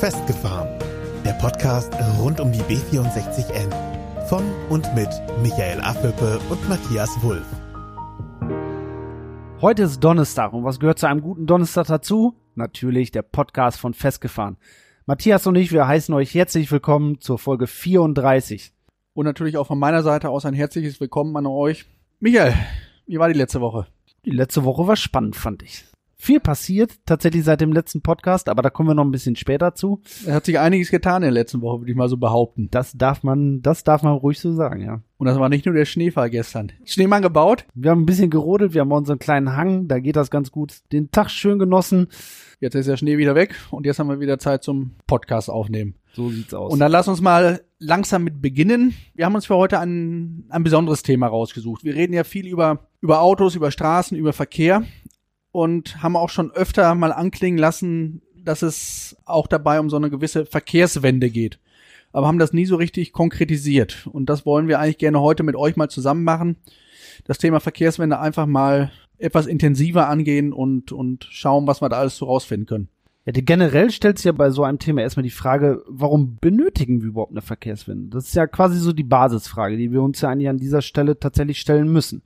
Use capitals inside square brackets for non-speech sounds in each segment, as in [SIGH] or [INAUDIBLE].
Festgefahren. Der Podcast rund um die B64N. Von und mit Michael Affelpe und Matthias Wulff. Heute ist Donnerstag und was gehört zu einem guten Donnerstag dazu? Natürlich der Podcast von Festgefahren. Matthias und ich, wir heißen euch herzlich willkommen zur Folge 34. Und natürlich auch von meiner Seite aus ein herzliches Willkommen an euch. Michael, wie war die letzte Woche? Die letzte Woche war spannend, fand ich. Viel passiert tatsächlich seit dem letzten Podcast, aber da kommen wir noch ein bisschen später zu. Es hat sich einiges getan in der letzten Woche, würde ich mal so behaupten. Das darf man, das darf man ruhig so sagen, ja. Und das war nicht nur der Schneefall gestern. Schneemann gebaut. Wir haben ein bisschen gerodelt, wir haben unseren kleinen Hang, da geht das ganz gut. Den Tag schön genossen. Jetzt ist der Schnee wieder weg und jetzt haben wir wieder Zeit zum Podcast aufnehmen. So sieht's aus. Und dann lass uns mal langsam mit beginnen. Wir haben uns für heute ein, ein besonderes Thema rausgesucht. Wir reden ja viel über, über Autos, über Straßen, über Verkehr und haben auch schon öfter mal anklingen lassen, dass es auch dabei um so eine gewisse Verkehrswende geht. Aber haben das nie so richtig konkretisiert. Und das wollen wir eigentlich gerne heute mit euch mal zusammen machen. Das Thema Verkehrswende einfach mal etwas intensiver angehen und, und schauen, was wir da alles so rausfinden können. Ja, generell stellt sich ja bei so einem Thema erstmal die Frage, warum benötigen wir überhaupt eine Verkehrswende? Das ist ja quasi so die Basisfrage, die wir uns ja eigentlich an dieser Stelle tatsächlich stellen müssen.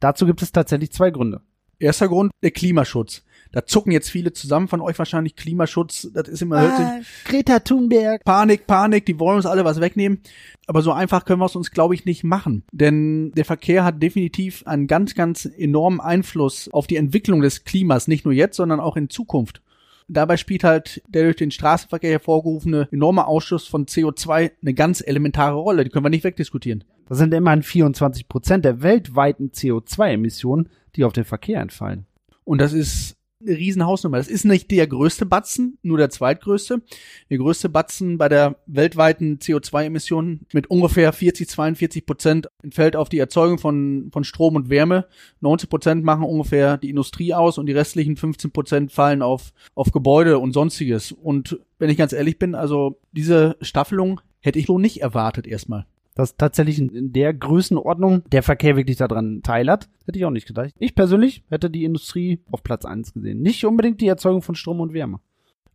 Dazu gibt es tatsächlich zwei Gründe. Erster Grund, der Klimaschutz. Da zucken jetzt viele zusammen von euch wahrscheinlich Klimaschutz. Das ist immer ah, Greta Thunberg. Panik, Panik, die wollen uns alle was wegnehmen. Aber so einfach können wir es uns, glaube ich, nicht machen. Denn der Verkehr hat definitiv einen ganz, ganz enormen Einfluss auf die Entwicklung des Klimas. Nicht nur jetzt, sondern auch in Zukunft. Dabei spielt halt der durch den Straßenverkehr hervorgerufene enorme Ausschuss von CO2 eine ganz elementare Rolle. Die können wir nicht wegdiskutieren. Das sind immerhin 24 Prozent der weltweiten CO2-Emissionen, die auf den Verkehr entfallen. Und das ist eine Riesenhausnummer. Das ist nicht der größte Batzen, nur der zweitgrößte. Der größte Batzen bei der weltweiten CO2-Emission mit ungefähr 40, 42 Prozent entfällt auf die Erzeugung von, von Strom und Wärme. 90 Prozent machen ungefähr die Industrie aus und die restlichen 15 Prozent fallen auf, auf Gebäude und sonstiges. Und wenn ich ganz ehrlich bin, also diese Staffelung hätte ich so nicht erwartet erstmal dass tatsächlich in der Größenordnung der Verkehr wirklich daran teilhat. Hätte ich auch nicht gedacht. Ich persönlich hätte die Industrie auf Platz eins gesehen. Nicht unbedingt die Erzeugung von Strom und Wärme.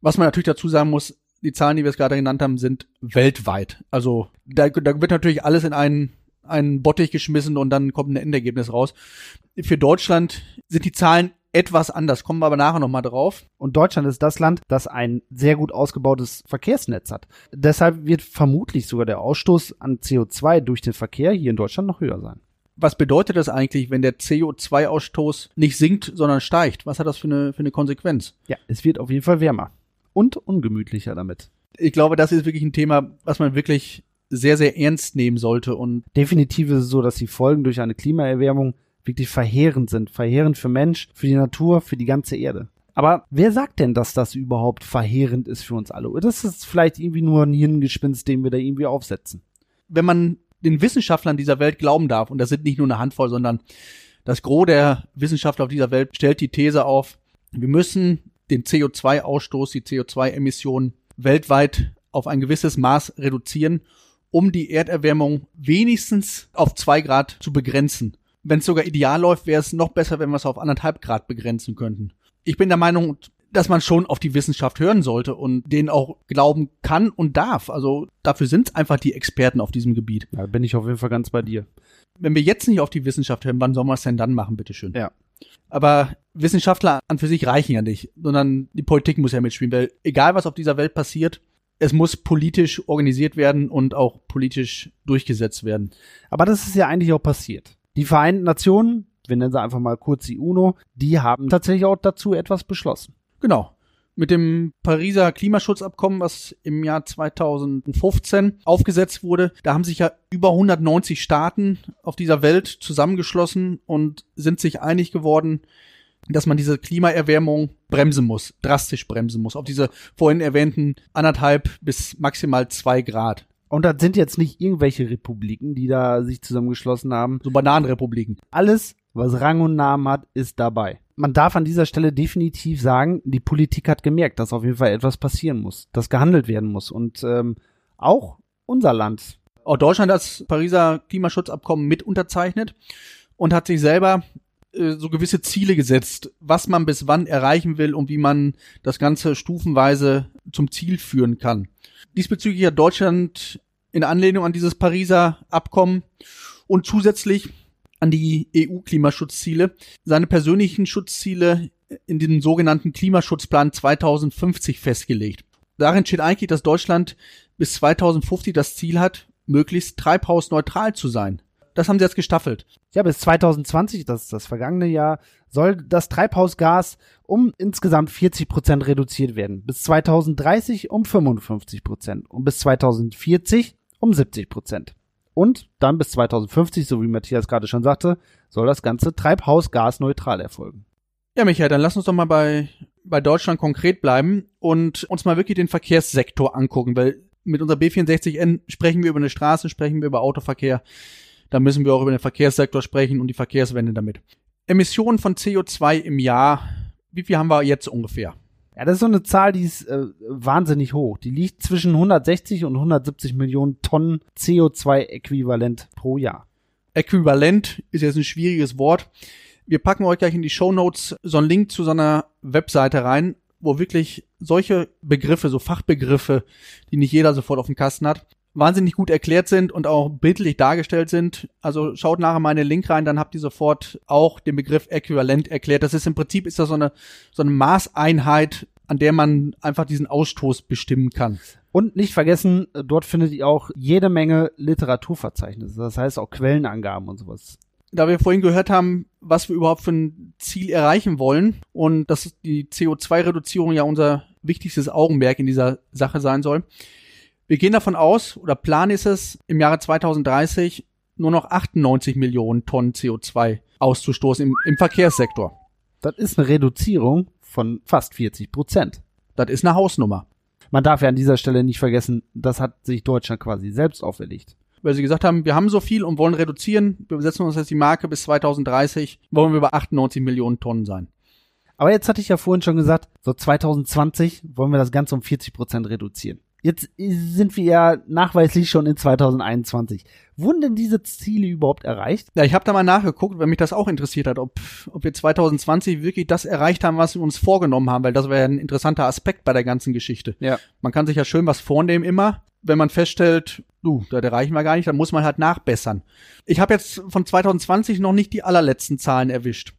Was man natürlich dazu sagen muss, die Zahlen, die wir es gerade genannt haben, sind weltweit. Also da, da wird natürlich alles in einen, einen Bottich geschmissen und dann kommt ein Endergebnis raus. Für Deutschland sind die Zahlen etwas anders, kommen wir aber nachher nochmal drauf. Und Deutschland ist das Land, das ein sehr gut ausgebautes Verkehrsnetz hat. Deshalb wird vermutlich sogar der Ausstoß an CO2 durch den Verkehr hier in Deutschland noch höher sein. Was bedeutet das eigentlich, wenn der CO2-Ausstoß nicht sinkt, sondern steigt? Was hat das für eine, für eine Konsequenz? Ja, es wird auf jeden Fall wärmer und ungemütlicher damit. Ich glaube, das ist wirklich ein Thema, was man wirklich sehr, sehr ernst nehmen sollte und definitiv ist es so, dass die Folgen durch eine Klimaerwärmung wirklich verheerend sind. Verheerend für Mensch, für die Natur, für die ganze Erde. Aber wer sagt denn, dass das überhaupt verheerend ist für uns alle? Oder ist es vielleicht irgendwie nur ein Hirngespinst, den wir da irgendwie aufsetzen? Wenn man den Wissenschaftlern dieser Welt glauben darf, und das sind nicht nur eine Handvoll, sondern das Gros der Wissenschaftler auf dieser Welt stellt die These auf, wir müssen den CO2-Ausstoß, die CO2-Emissionen weltweit auf ein gewisses Maß reduzieren, um die Erderwärmung wenigstens auf zwei Grad zu begrenzen wenn es sogar ideal läuft, wäre es noch besser, wenn wir es auf anderthalb Grad begrenzen könnten. Ich bin der Meinung, dass man schon auf die Wissenschaft hören sollte und denen auch glauben kann und darf. Also dafür sind einfach die Experten auf diesem Gebiet. Da bin ich auf jeden Fall ganz bei dir. Wenn wir jetzt nicht auf die Wissenschaft hören, wann sollen wir es denn dann machen, bitteschön? Ja. Aber Wissenschaftler an für sich reichen ja nicht, sondern die Politik muss ja mitspielen, weil egal was auf dieser Welt passiert, es muss politisch organisiert werden und auch politisch durchgesetzt werden. Aber das ist ja eigentlich auch passiert. Die Vereinten Nationen, wir nennen sie einfach mal kurz die UNO, die haben tatsächlich auch dazu etwas beschlossen. Genau. Mit dem Pariser Klimaschutzabkommen, was im Jahr 2015 aufgesetzt wurde, da haben sich ja über 190 Staaten auf dieser Welt zusammengeschlossen und sind sich einig geworden, dass man diese Klimaerwärmung bremsen muss, drastisch bremsen muss, auf diese vorhin erwähnten anderthalb bis maximal zwei Grad. Und das sind jetzt nicht irgendwelche Republiken, die da sich zusammengeschlossen haben. So Bananenrepubliken. Alles, was Rang und Namen hat, ist dabei. Man darf an dieser Stelle definitiv sagen, die Politik hat gemerkt, dass auf jeden Fall etwas passieren muss, dass gehandelt werden muss. Und ähm, auch unser Land. Auch Deutschland hat das Pariser Klimaschutzabkommen mit unterzeichnet und hat sich selber äh, so gewisse Ziele gesetzt, was man bis wann erreichen will und wie man das Ganze stufenweise zum Ziel führen kann. Diesbezüglich hat Deutschland in Anlehnung an dieses Pariser Abkommen und zusätzlich an die EU-Klimaschutzziele seine persönlichen Schutzziele in den sogenannten Klimaschutzplan 2050 festgelegt. Darin steht eigentlich, dass Deutschland bis 2050 das Ziel hat, möglichst treibhausneutral zu sein. Das haben sie jetzt gestaffelt. Ja, bis 2020, das ist das vergangene Jahr, soll das Treibhausgas um insgesamt 40 Prozent reduziert werden. Bis 2030 um 55 Prozent und bis 2040 um 70 Prozent. Und dann bis 2050, so wie Matthias gerade schon sagte, soll das Ganze treibhausgasneutral erfolgen. Ja, Michael, dann lass uns doch mal bei, bei Deutschland konkret bleiben und uns mal wirklich den Verkehrssektor angucken, weil mit unserer B64N sprechen wir über eine Straße, sprechen wir über Autoverkehr. Da müssen wir auch über den Verkehrssektor sprechen und die Verkehrswende damit. Emissionen von CO2 im Jahr, wie viel haben wir jetzt ungefähr? Ja, das ist so eine Zahl, die ist äh, wahnsinnig hoch. Die liegt zwischen 160 und 170 Millionen Tonnen CO2-Äquivalent pro Jahr. Äquivalent ist jetzt ein schwieriges Wort. Wir packen euch gleich in die Show Notes so einen Link zu so einer Webseite rein, wo wirklich solche Begriffe, so Fachbegriffe, die nicht jeder sofort auf dem Kasten hat, wahnsinnig gut erklärt sind und auch bildlich dargestellt sind. Also schaut nachher mal in den Link rein, dann habt ihr sofort auch den Begriff Äquivalent erklärt. Das ist im Prinzip ist das so eine, so eine Maßeinheit, an der man einfach diesen Ausstoß bestimmen kann. Und nicht vergessen, dort findet ihr auch jede Menge Literaturverzeichnisse. Das heißt auch Quellenangaben und sowas. Da wir vorhin gehört haben, was wir überhaupt für ein Ziel erreichen wollen und dass die CO2-Reduzierung ja unser wichtigstes Augenmerk in dieser Sache sein soll, wir gehen davon aus, oder Plan ist es, im Jahre 2030 nur noch 98 Millionen Tonnen CO2 auszustoßen im, im Verkehrssektor. Das ist eine Reduzierung von fast 40 Prozent. Das ist eine Hausnummer. Man darf ja an dieser Stelle nicht vergessen, das hat sich Deutschland quasi selbst auferlegt. Weil sie gesagt haben, wir haben so viel und wollen reduzieren. Wir setzen uns jetzt die Marke bis 2030, wollen wir bei 98 Millionen Tonnen sein. Aber jetzt hatte ich ja vorhin schon gesagt, so 2020 wollen wir das Ganze um 40 Prozent reduzieren. Jetzt sind wir ja nachweislich schon in 2021. Wurden denn diese Ziele überhaupt erreicht? Ja, ich habe da mal nachgeguckt, weil mich das auch interessiert hat, ob, ob wir 2020 wirklich das erreicht haben, was wir uns vorgenommen haben, weil das wäre ein interessanter Aspekt bei der ganzen Geschichte. Ja. Man kann sich ja schön was vornehmen immer. Wenn man feststellt, du, da erreichen wir gar nicht, dann muss man halt nachbessern. Ich habe jetzt von 2020 noch nicht die allerletzten Zahlen erwischt.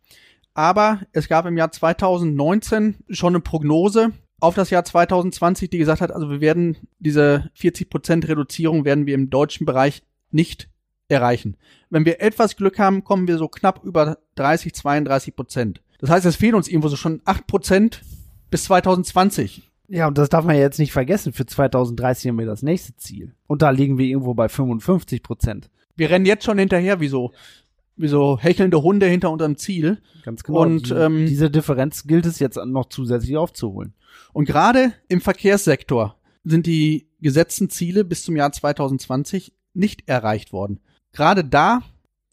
Aber es gab im Jahr 2019 schon eine Prognose, auf das Jahr 2020, die gesagt hat, also wir werden diese 40% Reduzierung werden wir im deutschen Bereich nicht erreichen. Wenn wir etwas Glück haben, kommen wir so knapp über 30, 32 Prozent. Das heißt, es fehlen uns irgendwo so schon 8 Prozent bis 2020. Ja, und das darf man ja jetzt nicht vergessen. Für 2030 haben wir das nächste Ziel. Und da liegen wir irgendwo bei 55 Prozent. Wir rennen jetzt schon hinterher wie so, wie so hechelnde Hunde hinter unserem Ziel. Ganz genau. Und, die, ähm, diese Differenz gilt es jetzt noch zusätzlich aufzuholen. Und gerade im Verkehrssektor sind die gesetzten Ziele bis zum Jahr 2020 nicht erreicht worden. Gerade da,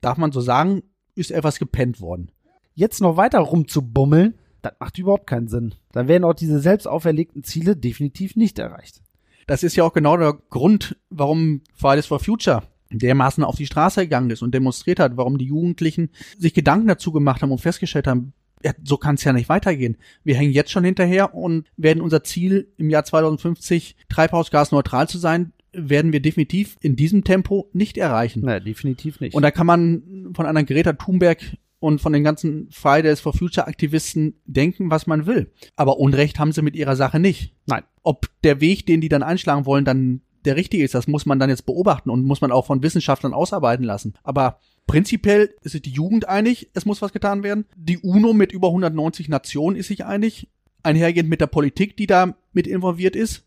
darf man so sagen, ist etwas gepennt worden. Jetzt noch weiter rumzubummeln, das macht überhaupt keinen Sinn. Dann werden auch diese selbst auferlegten Ziele definitiv nicht erreicht. Das ist ja auch genau der Grund, warum Fridays for Future dermaßen auf die Straße gegangen ist und demonstriert hat, warum die Jugendlichen sich Gedanken dazu gemacht haben und festgestellt haben, ja, so kann es ja nicht weitergehen. Wir hängen jetzt schon hinterher und werden unser Ziel im Jahr 2050 treibhausgasneutral zu sein, werden wir definitiv in diesem Tempo nicht erreichen. Nein, definitiv nicht. Und da kann man von einer Greta Thunberg und von den ganzen Fridays for Future Aktivisten denken, was man will. Aber Unrecht haben sie mit ihrer Sache nicht. Nein. Ob der Weg, den die dann einschlagen wollen, dann der richtige ist, das muss man dann jetzt beobachten und muss man auch von Wissenschaftlern ausarbeiten lassen. Aber prinzipiell ist sich die Jugend einig, es muss was getan werden. Die UNO mit über 190 Nationen ist sich einig, einhergehend mit der Politik, die da mit involviert ist.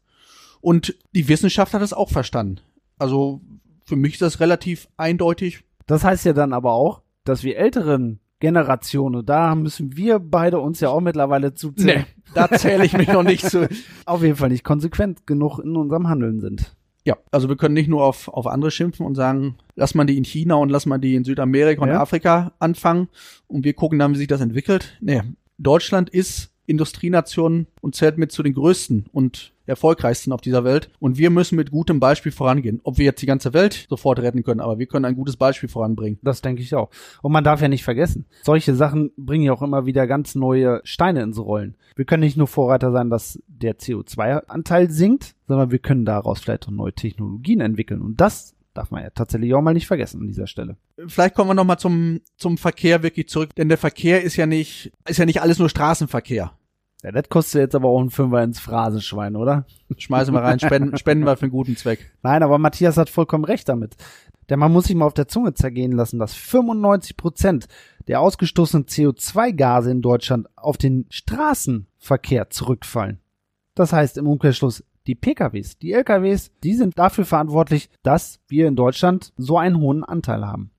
Und die Wissenschaft hat es auch verstanden. Also für mich ist das relativ eindeutig. Das heißt ja dann aber auch, dass wir älteren Generationen, da müssen wir beide uns ja auch mittlerweile zuzählen. Nee, da zähle ich mich noch nicht zu. [LAUGHS] Auf jeden Fall nicht konsequent genug in unserem Handeln sind. Ja, also wir können nicht nur auf, auf andere schimpfen und sagen, lass mal die in China und lass mal die in Südamerika und Ja. Afrika anfangen und wir gucken dann, wie sich das entwickelt. Nee, Deutschland ist Industrienation und zählt mit zu den größten und erfolgreichsten auf dieser Welt. Und wir müssen mit gutem Beispiel vorangehen. Ob wir jetzt die ganze Welt sofort retten können, aber wir können ein gutes Beispiel voranbringen. Das denke ich auch. Und man darf ja nicht vergessen, solche Sachen bringen ja auch immer wieder ganz neue Steine ins Rollen. Wir können nicht nur Vorreiter sein, dass der CO2-Anteil sinkt, sondern wir können daraus vielleicht auch neue Technologien entwickeln. Und das darf man ja tatsächlich auch mal nicht vergessen an dieser Stelle. Vielleicht kommen wir noch mal zum zum Verkehr wirklich zurück, denn der Verkehr ist ja nicht ist ja nicht alles nur Straßenverkehr. Ja, das kostet jetzt aber auch ein Fünfer ins Phrasenschwein, oder? Schmeißen wir rein, spenden, [LAUGHS] spenden wir für einen guten Zweck. Nein, aber Matthias hat vollkommen recht damit. Denn man muss sich mal auf der Zunge zergehen lassen, dass 95 Prozent der ausgestoßenen CO2-Gase in Deutschland auf den Straßenverkehr zurückfallen. Das heißt im Umkehrschluss, die PKWs, die LKWs, die sind dafür verantwortlich, dass wir in Deutschland so einen hohen Anteil haben.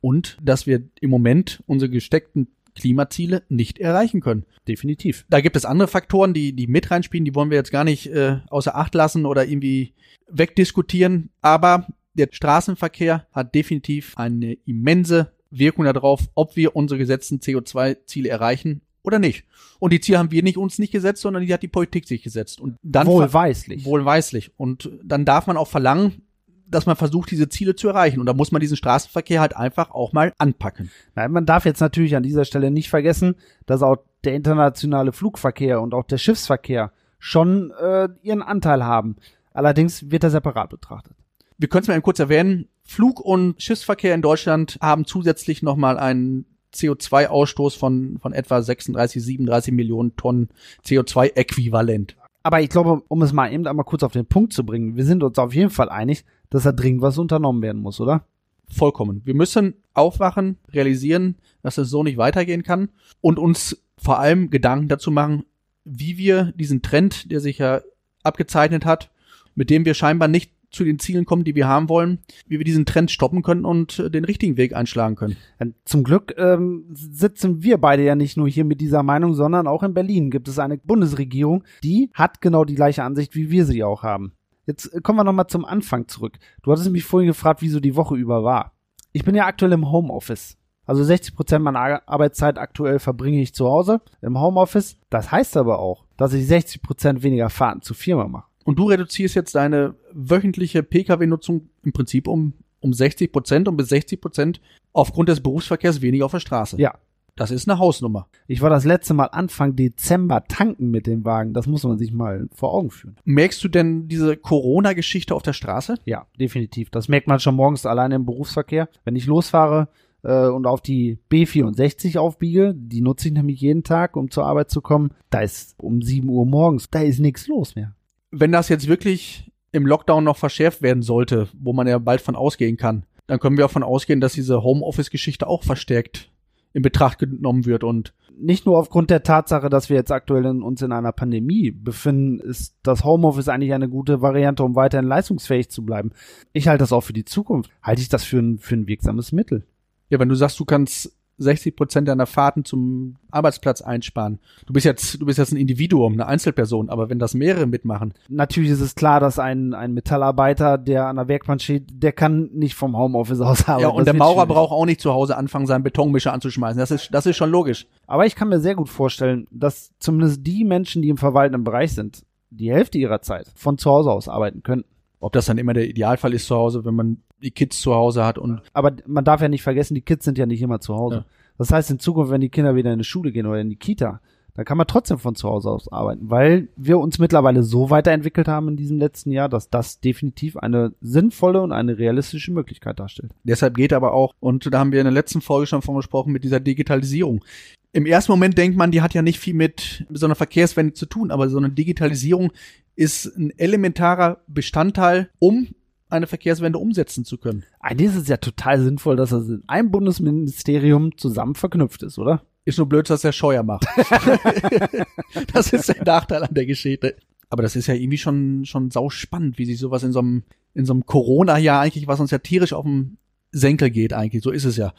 Und dass wir im Moment unsere gesteckten Klimaziele nicht erreichen können. Definitiv. Da gibt es andere Faktoren, die, die mit reinspielen, die wollen wir jetzt gar nicht äh, außer Acht lassen oder irgendwie wegdiskutieren. Aber der Straßenverkehr hat definitiv eine immense Wirkung darauf, ob wir unsere gesetzten CO2-Ziele erreichen oder nicht. Und die Ziele haben wir nicht uns nicht gesetzt, sondern die hat die Politik sich gesetzt. Und dann wohlweislich. Wohlweislich. Und dann darf man auch verlangen, dass man versucht, diese Ziele zu erreichen. Und da muss man diesen Straßenverkehr halt einfach auch mal anpacken. Nein, man darf jetzt natürlich an dieser Stelle nicht vergessen, dass auch der internationale Flugverkehr und auch der Schiffsverkehr schon äh, ihren Anteil haben. Allerdings wird er separat betrachtet. Wir können es mal kurz erwähnen. Flug- und Schiffsverkehr in Deutschland haben zusätzlich nochmal einen CO2-Ausstoß von, von etwa 36, 37 Millionen Tonnen CO2-Äquivalent. Aber ich glaube, um es mal eben einmal kurz auf den Punkt zu bringen, wir sind uns auf jeden Fall einig, dass da dringend was unternommen werden muss, oder? Vollkommen. Wir müssen aufwachen, realisieren, dass es so nicht weitergehen kann und uns vor allem Gedanken dazu machen, wie wir diesen Trend, der sich ja abgezeichnet hat, mit dem wir scheinbar nicht zu den Zielen kommen, die wir haben wollen, wie wir diesen Trend stoppen können und äh, den richtigen Weg einschlagen können. Zum Glück ähm, sitzen wir beide ja nicht nur hier mit dieser Meinung, sondern auch in Berlin gibt es eine Bundesregierung, die hat genau die gleiche Ansicht, wie wir sie auch haben. Jetzt äh, kommen wir nochmal zum Anfang zurück. Du hattest mich vorhin gefragt, wie so die Woche über war. Ich bin ja aktuell im Homeoffice. Also 60 Prozent meiner Arbeitszeit aktuell verbringe ich zu Hause im Homeoffice. Das heißt aber auch, dass ich 60 Prozent weniger Fahrten zur Firma mache. Und du reduzierst jetzt deine wöchentliche Pkw-Nutzung im Prinzip um, um 60 Prozent und bis 60 Prozent aufgrund des Berufsverkehrs weniger auf der Straße. Ja. Das ist eine Hausnummer. Ich war das letzte Mal Anfang Dezember tanken mit dem Wagen. Das muss man sich mal vor Augen führen. Merkst du denn diese Corona-Geschichte auf der Straße? Ja, definitiv. Das merkt man schon morgens alleine im Berufsverkehr. Wenn ich losfahre, äh, und auf die B64 aufbiege, die nutze ich nämlich jeden Tag, um zur Arbeit zu kommen, da ist um 7 Uhr morgens, da ist nichts los mehr wenn das jetzt wirklich im Lockdown noch verschärft werden sollte, wo man ja bald von ausgehen kann, dann können wir auch von ausgehen, dass diese Homeoffice-Geschichte auch verstärkt in Betracht genommen wird und nicht nur aufgrund der Tatsache, dass wir jetzt aktuell in, uns in einer Pandemie befinden, ist das Homeoffice eigentlich eine gute Variante, um weiterhin leistungsfähig zu bleiben. Ich halte das auch für die Zukunft. Halte ich das für ein, für ein wirksames Mittel. Ja, wenn du sagst, du kannst 60 Prozent deiner Fahrten zum Arbeitsplatz einsparen. Du bist jetzt, du bist jetzt ein Individuum, eine Einzelperson, aber wenn das mehrere mitmachen. Natürlich ist es klar, dass ein, ein Metallarbeiter, der an der Werkbank steht, der kann nicht vom Homeoffice aus arbeiten. Ja, und das der Maurer schwierig. braucht auch nicht zu Hause anfangen, seinen Betonmischer anzuschmeißen. Das ist, das ist schon logisch. Aber ich kann mir sehr gut vorstellen, dass zumindest die Menschen, die im verwaltenden Bereich sind, die Hälfte ihrer Zeit von zu Hause aus arbeiten könnten. Ob das dann immer der Idealfall ist zu Hause, wenn man die Kids zu Hause hat und. Aber man darf ja nicht vergessen, die Kids sind ja nicht immer zu Hause. Ja. Das heißt, in Zukunft, wenn die Kinder wieder in die Schule gehen oder in die Kita, dann kann man trotzdem von zu Hause aus arbeiten, weil wir uns mittlerweile so weiterentwickelt haben in diesem letzten Jahr, dass das definitiv eine sinnvolle und eine realistische Möglichkeit darstellt. Deshalb geht aber auch, und da haben wir in der letzten Folge schon von gesprochen, mit dieser Digitalisierung. Im ersten Moment denkt man, die hat ja nicht viel mit so einer Verkehrswende zu tun, aber so eine Digitalisierung ist ein elementarer Bestandteil, um eine Verkehrswende umsetzen zu können. Eigentlich ist es ja total sinnvoll, dass das in einem Bundesministerium zusammen verknüpft ist, oder? Ist nur blöd, dass der Scheuer macht. [LAUGHS] das ist der Nachteil an der Geschichte. Aber das ist ja irgendwie schon, schon sau spannend, wie sich sowas in so einem, in so einem Corona-Jahr eigentlich, was uns ja tierisch auf den Senkel geht eigentlich, so ist es ja.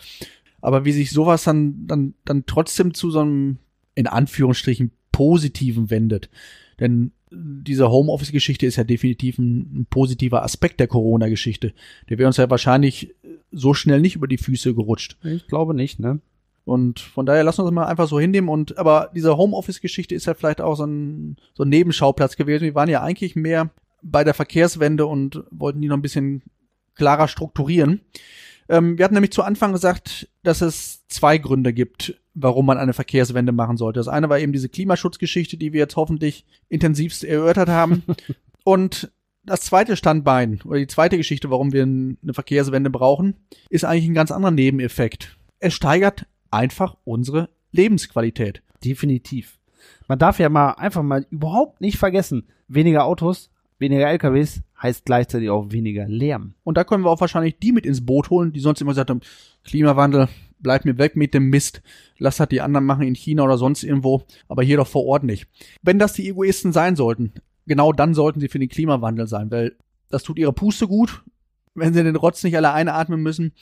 Aber wie sich sowas dann, dann, dann trotzdem zu so einem, in Anführungsstrichen, positiven wendet. Denn diese Homeoffice-Geschichte ist ja definitiv ein, ein positiver Aspekt der Corona-Geschichte. Der wäre uns ja wahrscheinlich so schnell nicht über die Füße gerutscht. Ich glaube nicht, ne? Und von daher lassen wir uns mal einfach so hinnehmen. Und aber diese Homeoffice-Geschichte ist ja vielleicht auch so ein, so ein Nebenschauplatz gewesen. Wir waren ja eigentlich mehr bei der Verkehrswende und wollten die noch ein bisschen klarer strukturieren. Ähm, wir hatten nämlich zu Anfang gesagt, dass es zwei Gründe gibt, warum man eine Verkehrswende machen sollte. Das eine war eben diese Klimaschutzgeschichte, die wir jetzt hoffentlich intensivst erörtert haben. [LAUGHS] und das zweite Standbein oder die zweite Geschichte, warum wir eine Verkehrswende brauchen, ist eigentlich ein ganz anderer Nebeneffekt. Es steigert einfach unsere Lebensqualität. Definitiv. Man darf ja mal einfach mal überhaupt nicht vergessen, weniger Autos, weniger LKWs heißt gleichzeitig auch weniger Lärm. Und da können wir auch wahrscheinlich die mit ins Boot holen, die sonst immer gesagt haben, Klimawandel, bleib mir weg mit dem Mist, lass das die anderen machen in China oder sonst irgendwo, aber hier doch vor Ort nicht. Wenn das die Egoisten sein sollten, genau dann sollten sie für den Klimawandel sein, weil das tut ihre Puste gut, wenn sie den Rotz nicht alle einatmen müssen.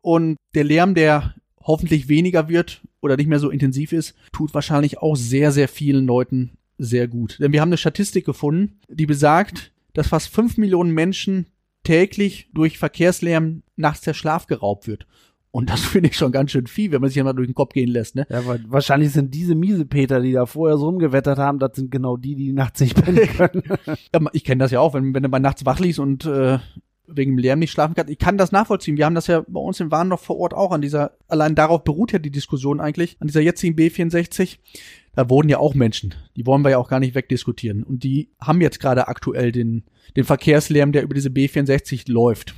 Und der Lärm, der hoffentlich weniger wird oder nicht mehr so intensiv ist, tut wahrscheinlich auch sehr, sehr vielen Leuten sehr gut. Denn wir haben eine Statistik gefunden, die besagt, dass fast fünf Millionen Menschen täglich durch Verkehrslärm nachts der Schlaf geraubt wird. Und das [LAUGHS] finde ich schon ganz schön viel, wenn man sich ja mal durch den Kopf gehen lässt, ne? Ja, weil wahrscheinlich sind diese Miesepeter, die da vorher so rumgewettert haben, das sind genau die, die nachts nicht pennen [LAUGHS] können. ja, ich kenne das ja auch, wenn, wenn du mal nachts wach liest und äh, wegen dem Lärm nicht schlafen kann. Ich kann das nachvollziehen. Wir haben das ja bei uns in Warndorf vor Ort auch an dieser, allein darauf beruht ja die Diskussion eigentlich, an dieser jetzigen B64. Da wurden ja auch Menschen. Die wollen wir ja auch gar nicht wegdiskutieren. Und die haben jetzt gerade aktuell den, den Verkehrslärm, der über diese B64 läuft.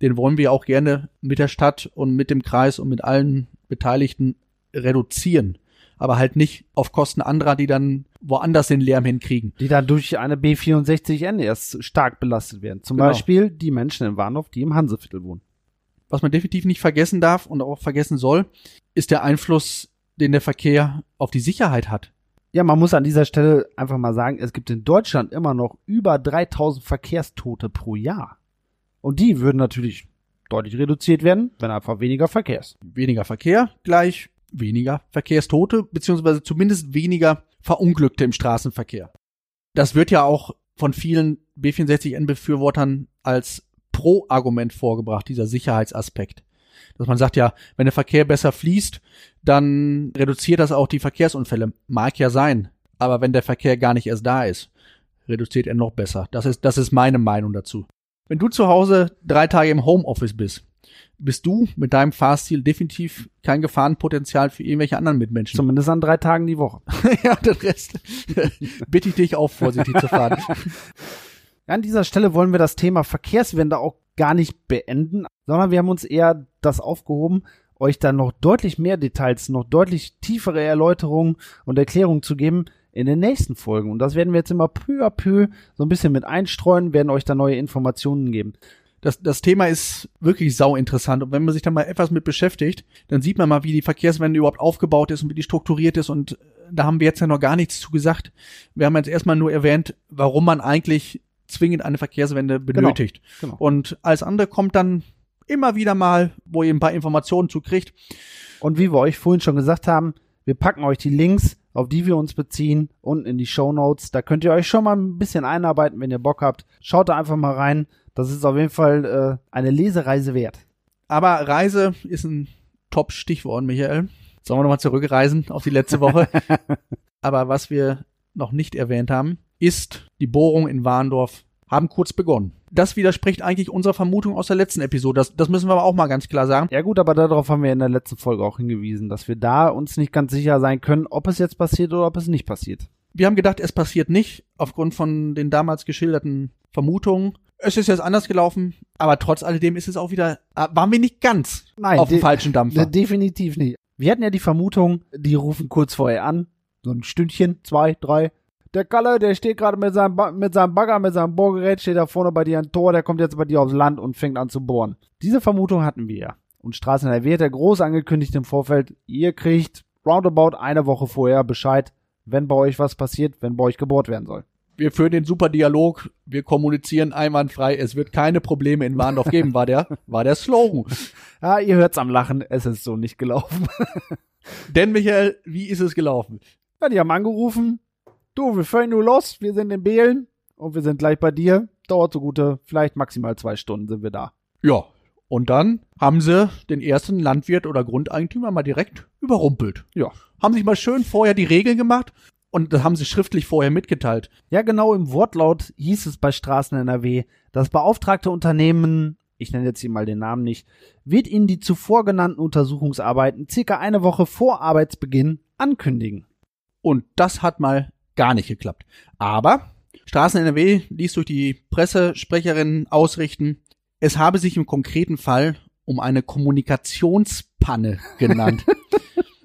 Den wollen wir auch gerne mit der Stadt und mit dem Kreis und mit allen Beteiligten reduzieren aber halt nicht auf Kosten anderer, die dann woanders den Lärm hinkriegen. Die dann durch eine B64N erst stark belastet werden. Zum genau. Beispiel die Menschen in Warndorf, die im Hanseviertel wohnen. Was man definitiv nicht vergessen darf und auch vergessen soll, ist der Einfluss, den der Verkehr auf die Sicherheit hat. Ja, man muss an dieser Stelle einfach mal sagen, es gibt in Deutschland immer noch über 3000 Verkehrstote pro Jahr. Und die würden natürlich deutlich reduziert werden, wenn einfach weniger Verkehr ist. Weniger Verkehr gleich weniger Verkehrstote, beziehungsweise zumindest weniger Verunglückte im Straßenverkehr. Das wird ja auch von vielen B64N-Befürwortern als Pro-Argument vorgebracht, dieser Sicherheitsaspekt. Dass man sagt ja, wenn der Verkehr besser fließt, dann reduziert das auch die Verkehrsunfälle. Mag ja sein. Aber wenn der Verkehr gar nicht erst da ist, reduziert er noch besser. Das ist, das ist meine Meinung dazu. Wenn du zu Hause drei Tage im Homeoffice bist, bist du mit deinem Fahrstil definitiv kein Gefahrenpotenzial für irgendwelche anderen Mitmenschen. Zumindest an drei Tagen die Woche. [LAUGHS] ja, den Rest [LAUGHS] bitte ich dich auch vorsichtig zu fahren. [LAUGHS] An dieser Stelle wollen wir das Thema Verkehrswende auch gar nicht beenden, sondern wir haben uns eher das aufgehoben, euch dann noch deutlich mehr Details, noch deutlich tiefere Erläuterungen und Erklärungen zu geben in den nächsten Folgen. Und das werden wir jetzt immer peu à peu so ein bisschen mit einstreuen, werden euch da neue Informationen geben das, das Thema ist wirklich sau interessant. Und wenn man sich da mal etwas mit beschäftigt, dann sieht man mal, wie die Verkehrswende überhaupt aufgebaut ist und wie die strukturiert ist. Und da haben wir jetzt ja noch gar nichts zu gesagt. Wir haben jetzt erstmal nur erwähnt, warum man eigentlich zwingend eine Verkehrswende genau, benötigt. Genau, genau. Und als andere kommt dann immer wieder mal, wo ihr ein paar Informationen zu kriegt. Und wie wir euch vorhin schon gesagt haben, wir packen euch die Links, auf die wir uns beziehen, unten in die Show Notes. Da könnt ihr euch schon mal ein bisschen einarbeiten, wenn ihr Bock habt. Schaut da einfach mal rein. Das ist auf jeden Fall äh, eine Lesereise wert. Aber Reise ist ein Top-Stichwort, Michael. Sollen wir nochmal zurückreisen auf die letzte Woche? [LAUGHS] Aber was wir noch nicht erwähnt haben, ist die Bohrung in Warndorf haben kurz begonnen. Das widerspricht eigentlich unserer Vermutung aus der letzten Episode. Das, das müssen wir aber auch mal ganz klar sagen. Ja gut, aber darauf haben wir in der letzten Folge auch hingewiesen, dass wir da uns nicht ganz sicher sein können, ob es jetzt passiert oder ob es nicht passiert. Wir haben gedacht, es passiert nicht, aufgrund von den damals geschilderten Vermutungen. Es ist jetzt anders gelaufen, aber trotz alledem ist es auch wieder, äh, waren wir nicht ganz Nein, auf dem falschen Dampfer. Definitiv nicht. Wir hatten ja die Vermutung, die rufen kurz vorher an, so ein Stündchen, zwei, drei. Der Kalle, der steht gerade mit seinem, mit seinem Bagger, mit seinem Bohrgerät, steht da vorne bei dir ein Tor, der kommt jetzt bei dir aufs Land und fängt an zu bohren. Diese Vermutung hatten wir ja. Und Straßen NRW hat ja groß angekündigt im Vorfeld, ihr kriegt roundabout eine Woche vorher Bescheid, wenn bei euch was passiert, wenn bei euch gebohrt werden soll wir führen den super Dialog, wir kommunizieren einwandfrei, es wird keine Probleme in Warndorf geben, war der, war der Slogan. [LAUGHS] Ja, ihr hört's am Lachen, es ist so nicht gelaufen. [LAUGHS] Denn Michael, wie ist es gelaufen? Ja, die haben angerufen, du, wir fahren nur los, wir sind in Behlen und wir sind gleich bei dir. Dauert so gute, vielleicht maximal zwei Stunden sind wir da. Ja, Und dann haben sie den ersten Landwirt oder Grundeigentümer mal direkt überrumpelt. Ja. Haben sich mal schön vorher die Regeln gemacht und das haben sie schriftlich vorher mitgeteilt. Ja, genau im Wortlaut hieß es bei Straßen NRW, das beauftragte Unternehmen, ich nenne jetzt hier mal den Namen nicht, wird Ihnen die zuvor genannten Untersuchungsarbeiten circa eine Woche vor Arbeitsbeginn ankündigen. Und das hat mal gar nicht geklappt. Aber Straßen NRW ließ durch die Pressesprecherin ausrichten, es habe sich im konkreten Fall um eine Kommunikationspanne genannt.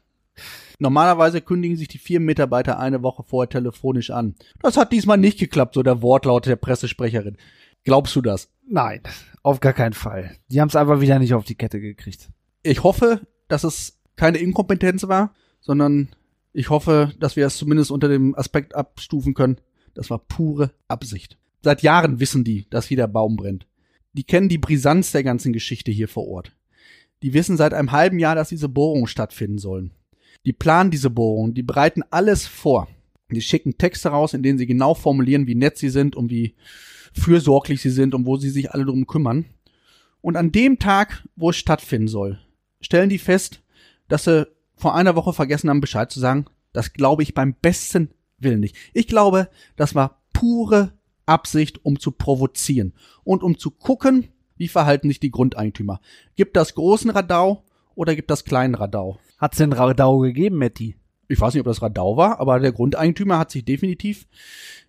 [LAUGHS] Normalerweise kündigen sich die Firmenmitarbeiter eine Woche vorher telefonisch an. Das hat diesmal nicht geklappt, so der Wortlaut der Pressesprecherin. Glaubst du das? Nein, auf gar keinen Fall. Die haben es einfach wieder nicht auf die Kette gekriegt. Ich hoffe, dass es keine Inkompetenz war, sondern ich hoffe, dass wir es zumindest unter dem Aspekt abstufen können. Das war pure Absicht. Seit Jahren wissen die, dass hier der Baum brennt. Die kennen die Brisanz der ganzen Geschichte hier vor Ort. Die wissen seit einem halben Jahr, dass diese Bohrungen stattfinden sollen. Die planen diese Bohrungen, die bereiten alles vor. Die schicken Texte raus, in denen sie genau formulieren, wie nett sie sind und wie fürsorglich sie sind und wo sie sich alle drum kümmern. Und an dem Tag, wo es stattfinden soll, stellen die fest, dass sie vor einer Woche vergessen haben, Bescheid zu sagen. Das glaube ich beim besten Willen nicht. Ich glaube, das war pure Absicht, um zu provozieren und um zu gucken, wie verhalten sich die Grundeigentümer. Gibt das großen Radau oder gibt das kleinen Radau? Hat's den Radau gegeben, Matti? Ich weiß nicht, ob das Radau war, aber der Grundeigentümer hat sich definitiv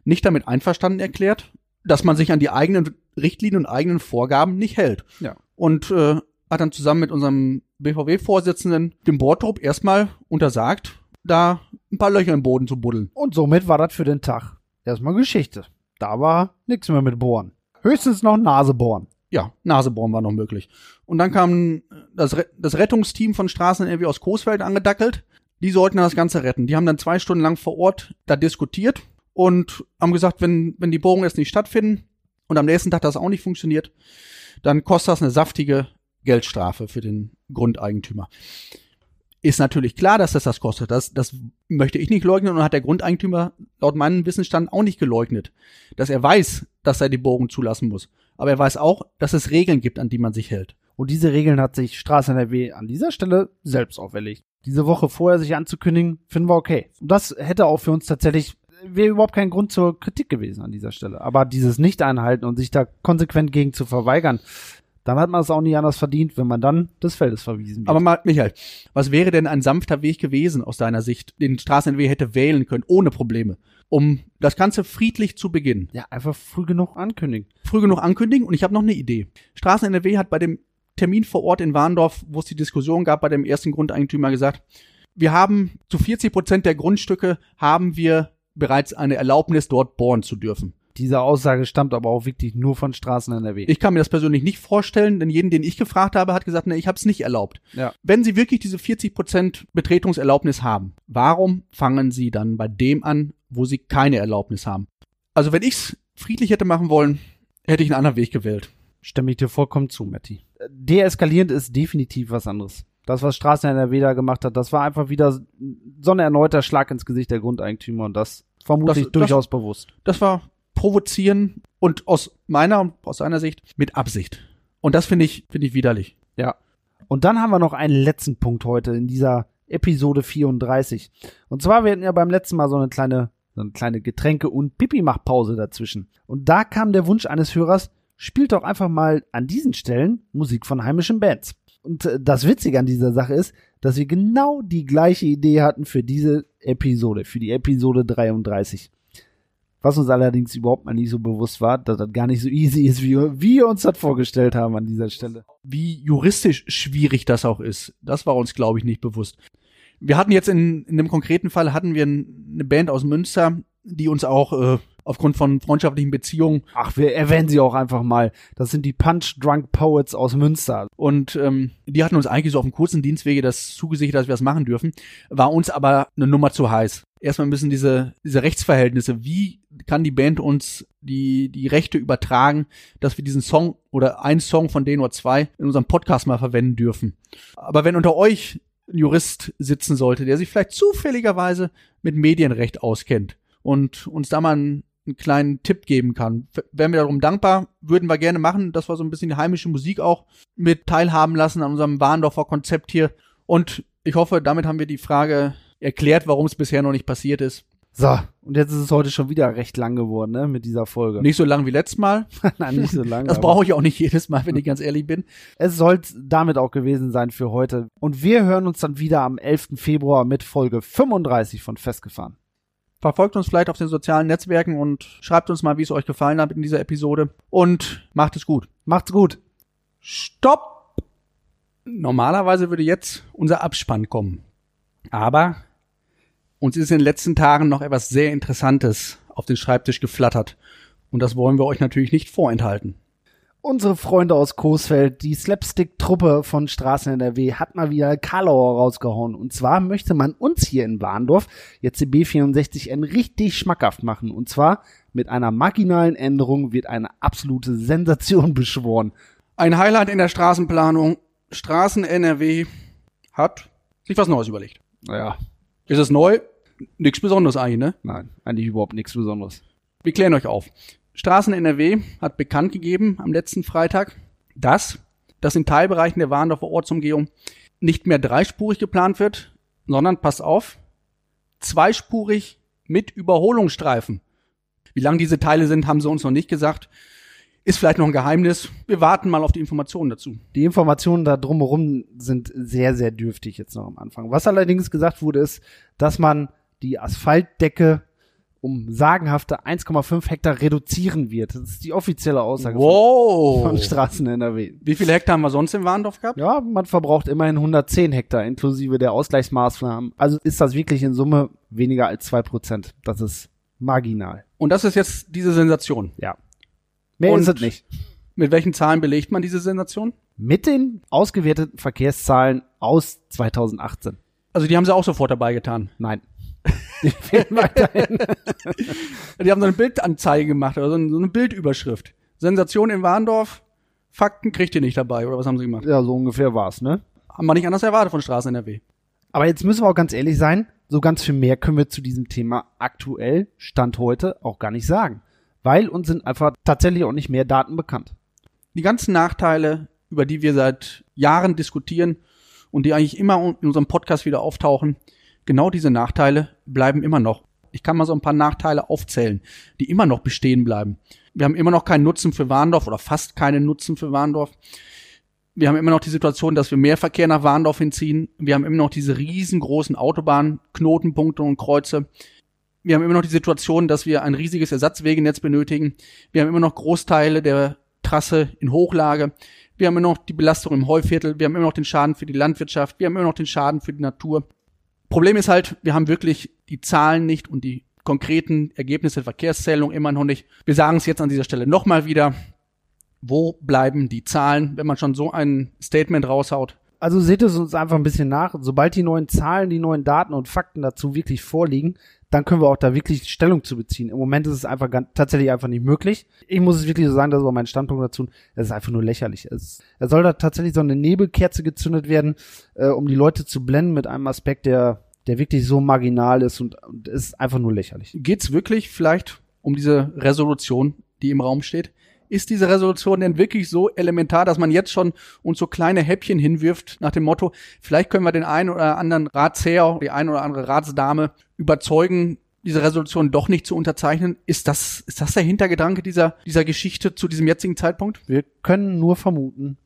nicht damit einverstanden erklärt, dass man sich an die eigenen Richtlinien und eigenen Vorgaben nicht hält. Ja. Und äh, hat dann zusammen mit unserem BVW-Vorsitzenden dem Bohrtrupp erstmal untersagt, da ein paar Löcher im Boden zu buddeln. Und somit war das für den Tag erstmal Geschichte. Da war nichts mehr mit Bohren. Höchstens noch Nase bohren. Ja, Nasebohren war noch möglich. Und dann kam das, Re das Rettungsteam von Straßen irgendwie aus Coesfeld angedackelt. Die sollten das Ganze retten. Die haben dann zwei Stunden lang vor Ort da diskutiert und haben gesagt, wenn, wenn die Bohrungen jetzt nicht stattfinden und am nächsten Tag das auch nicht funktioniert, dann kostet das eine saftige Geldstrafe für den Grundeigentümer. Ist natürlich klar, dass das das kostet. Das, das möchte ich nicht leugnen und hat der Grundeigentümer laut meinem Wissensstand auch nicht geleugnet. Dass er weiß, dass er die Bohrung zulassen muss. Aber er weiß auch, dass es Regeln gibt, an die man sich hält. Und diese Regeln hat sich Straße NRW an dieser Stelle selbst auferlegt. Diese Woche vorher sich anzukündigen, finden wir okay. Und das hätte auch für uns tatsächlich wäre überhaupt kein Grund zur Kritik gewesen an dieser Stelle. Aber dieses Nicht-Einhalten und sich da konsequent gegen zu verweigern, dann hat man es auch nicht anders verdient, wenn man dann des Feldes verwiesen wird. Aber mal, Michael, was wäre denn ein sanfter Weg gewesen aus deiner Sicht, den Straßen-NW hätte wählen können, ohne Probleme, um das Ganze friedlich zu beginnen? ja, einfach früh genug ankündigen. Früh genug ankündigen und ich habe noch eine Idee. Straßen-NRW hat bei dem Termin vor Ort in Warndorf, wo es die Diskussion gab, bei dem ersten Grundeigentümer gesagt, wir haben zu 40 Prozent der Grundstücke haben wir bereits eine Erlaubnis, dort bohren zu dürfen. Diese Aussage stammt aber auch wirklich nur von Straßen NRW. Ich kann mir das persönlich nicht vorstellen, denn jeden, den ich gefragt habe, hat gesagt, ne, ich habe es nicht erlaubt. Ja. Wenn Sie wirklich diese 40% Betretungserlaubnis haben, warum fangen Sie dann bei dem an, wo Sie keine Erlaubnis haben? Also wenn ich's friedlich hätte machen wollen, hätte ich einen anderen Weg gewählt. Stimme ich dir vollkommen zu, Matti. Deeskalierend ist definitiv was anderes. Das, was Straßen NRW da gemacht hat, das war einfach wieder so ein erneuter Schlag ins Gesicht der Grundeigentümer und das vermutlich Das- das- durchaus bewusst. Das war provozieren und aus meiner und aus seiner Sicht mit Absicht. Und das finde ich, finde ich widerlich. Ja. Und dann haben wir noch einen letzten Punkt heute in dieser Episode 34. Und zwar, wir hatten ja beim letzten Mal so eine kleine, so eine kleine Getränke- und Pipi-Mach-Pause dazwischen. Und da kam der Wunsch eines Hörers, spielt doch einfach mal an diesen Stellen Musik von heimischen Bands. Und äh, das Witzige an dieser Sache ist, dass wir genau die gleiche Idee hatten für diese Episode, für die Episode 33. Was uns allerdings überhaupt mal nicht so bewusst war, dass das gar nicht so easy ist, wie wir, uns das vorgestellt haben an dieser Stelle. Wie juristisch schwierig das auch ist, das war uns, glaube ich, nicht bewusst. Wir hatten jetzt in, in dem konkreten Fall hatten wir eine Band aus Münster, die uns auch äh, aufgrund von freundschaftlichen Beziehungen Ach, wir erwähnen sie auch einfach mal. Das sind die Punch Drunk Poets aus Münster. und ähm, die hatten uns eigentlich so auf dem kurzen Dienstwege das zugesichert, dass wir das machen dürfen, war uns aber eine Nummer zu heiß. Erstmal müssen diese, diese Rechtsverhältnisse, wie kann die Band uns die, die Rechte übertragen, dass wir diesen Song oder einen Song von denen oder zwei in unserem Podcast mal verwenden dürfen. Aber wenn unter euch ein Jurist sitzen sollte, der sich vielleicht zufälligerweise mit Medienrecht auskennt und uns da mal einen, einen kleinen Tipp geben kann. Wären wir darum dankbar, würden wir gerne machen, dass wir so ein bisschen die heimische Musik auch mit teilhaben lassen an unserem Warndorfer Konzept hier. Und ich hoffe, damit haben wir die Frage erklärt, warum es bisher noch nicht passiert ist. So, und jetzt ist es heute schon wieder recht lang geworden, ne, mit dieser Folge. Nicht so lang wie letztes Mal. [LAUGHS] Nein, nicht so lange. Das brauche ich auch nicht jedes Mal, wenn ich ganz ehrlich bin. Es soll damit auch gewesen sein für heute. Und wir hören uns dann wieder am 11. Februar mit Folge 35 von Festgefahren. Verfolgt uns vielleicht auf den sozialen Netzwerken und schreibt uns mal, wie es euch gefallen hat in dieser Episode. Und macht es gut. Macht's gut. Stopp! Normalerweise würde jetzt unser Abspann kommen. Aber uns ist in den letzten Tagen noch etwas sehr Interessantes auf den Schreibtisch geflattert. Und das wollen wir euch natürlich nicht vorenthalten. Unsere Freunde aus Coesfeld, die Slapstick-Truppe von Straßen NRW, hat mal wieder Karlauer rausgehauen. Und zwar möchte man uns hier in Warndorf jetzt die B64N richtig schmackhaft machen. Und zwar mit einer marginalen Änderung wird eine absolute Sensation [LAUGHS] beschworen. Ein Highlight in der Straßenplanung. Straßen NRW hat sich was Neues überlegt. Naja, Ist es neu? Nichts Besonderes eigentlich, ne? nein, eigentlich überhaupt nichts Besonderes. Wir klären euch auf. Straßen NRW hat bekannt gegeben am letzten Freitag, dass das in Teilbereichen der Warndorfer Ortsumgehung nicht mehr dreispurig geplant wird, sondern, passt auf, zweispurig mit Überholungsstreifen. Wie lang diese Teile sind, haben sie uns noch nicht gesagt. Ist vielleicht noch ein Geheimnis. Wir warten mal auf die Informationen dazu. Die Informationen da drumherum sind sehr, sehr dürftig jetzt noch am Anfang. Was allerdings gesagt wurde, ist, dass man die Asphaltdecke um sagenhafte 1,5 Hektar reduzieren wird. Das ist die offizielle Aussage von, Wow! von Straßen NRW. Wie viele Hektar haben wir sonst in Warndorf gehabt? Ja, man verbraucht immerhin 110 Hektar inklusive der Ausgleichsmaßnahmen. Also ist das wirklich in Summe weniger als zwei Prozent. Das ist marginal. Und das ist jetzt diese Sensation. Ja. Mehr Und- ist es nicht. Mit welchen Zahlen belegt man diese Sensation? Mit den ausgewerteten Verkehrszahlen aus 2018. Also die haben sie auch sofort dabei getan. Nein. Die fehlen weiterhin. [LAUGHS] Die haben so eine Bildanzeige gemacht oder so eine, so eine Bildüberschrift. Sensation in Warndorf, Fakten kriegt ihr nicht dabei, oder was haben sie gemacht? Ja, so ungefähr war's, ne? Haben wir nicht anders erwartet von Straßen NRW. Aber jetzt müssen wir auch ganz ehrlich sein, so ganz viel mehr können wir zu diesem Thema aktuell, Stand heute, auch gar nicht sagen. Weil uns sind einfach tatsächlich auch nicht mehr Daten bekannt. Die ganzen Nachteile, über die wir seit Jahren diskutieren und die eigentlich immer in unserem Podcast wieder auftauchen, genau diese Nachteile bleiben immer noch. Ich kann mal so ein paar Nachteile aufzählen, die immer noch bestehen bleiben. Wir haben immer noch keinen Nutzen für Warndorf oder fast keinen Nutzen für Warndorf. Wir haben immer noch die Situation, dass wir mehr Verkehr nach Warndorf hinziehen. Wir haben immer noch diese riesengroßen Autobahnknotenpunkte und Kreuze. Wir haben immer noch die Situation, dass wir ein riesiges Ersatzwegenetz benötigen. Wir haben immer noch Großteile der Trasse in Hochlage. Wir haben immer noch die Belastung im Heuviertel. Wir haben immer noch den Schaden für die Landwirtschaft. Wir haben immer noch den Schaden für die Natur. Problem ist halt, wir haben wirklich die Zahlen nicht und die konkreten Ergebnisse der Verkehrszählung immer noch nicht. Wir sagen es jetzt an dieser Stelle nochmal wieder. Wo bleiben die Zahlen, wenn man schon so ein Statement raushaut? Also seht es uns einfach ein bisschen nach. Sobald die neuen Zahlen, die neuen Daten und Fakten dazu wirklich vorliegen, dann können wir auch da wirklich Stellung zu beziehen. Im Moment ist es einfach ganz, tatsächlich einfach nicht möglich. Ich muss es wirklich so sagen, das ist auch mein Standpunkt dazu. Es ist einfach nur lächerlich. Es, es soll da tatsächlich so eine Nebelkerze gezündet werden, äh, um die Leute zu blenden mit einem Aspekt, der, der wirklich so marginal ist und, und ist einfach nur lächerlich. Geht's wirklich vielleicht um diese Resolution, die im Raum steht? Ist diese Resolution denn wirklich so elementar, dass man jetzt schon uns so kleine Häppchen hinwirft nach dem Motto, vielleicht können wir den einen oder anderen Ratsherr, die eine oder andere Ratsdame überzeugen, diese Resolution doch nicht zu unterzeichnen? Ist das, ist das der Hintergedanke dieser, dieser Geschichte zu diesem jetzigen Zeitpunkt? Wir können nur vermuten.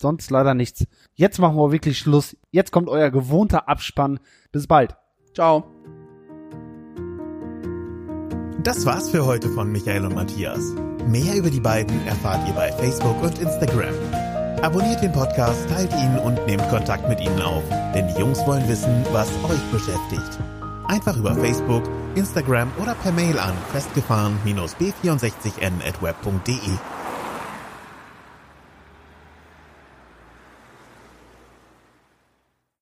Sonst leider nichts. Jetzt machen wir wirklich Schluss. Jetzt kommt euer gewohnter Abspann. Bis bald. Ciao. Das war's für heute von Michael und Matthias. Mehr über die beiden erfahrt ihr bei Facebook und Instagram. Abonniert den Podcast, teilt ihn und nehmt Kontakt mit ihnen auf, denn die Jungs wollen wissen, was euch beschäftigt. Einfach über Facebook, Instagram oder per Mail an festgefahren-b64n at web.de.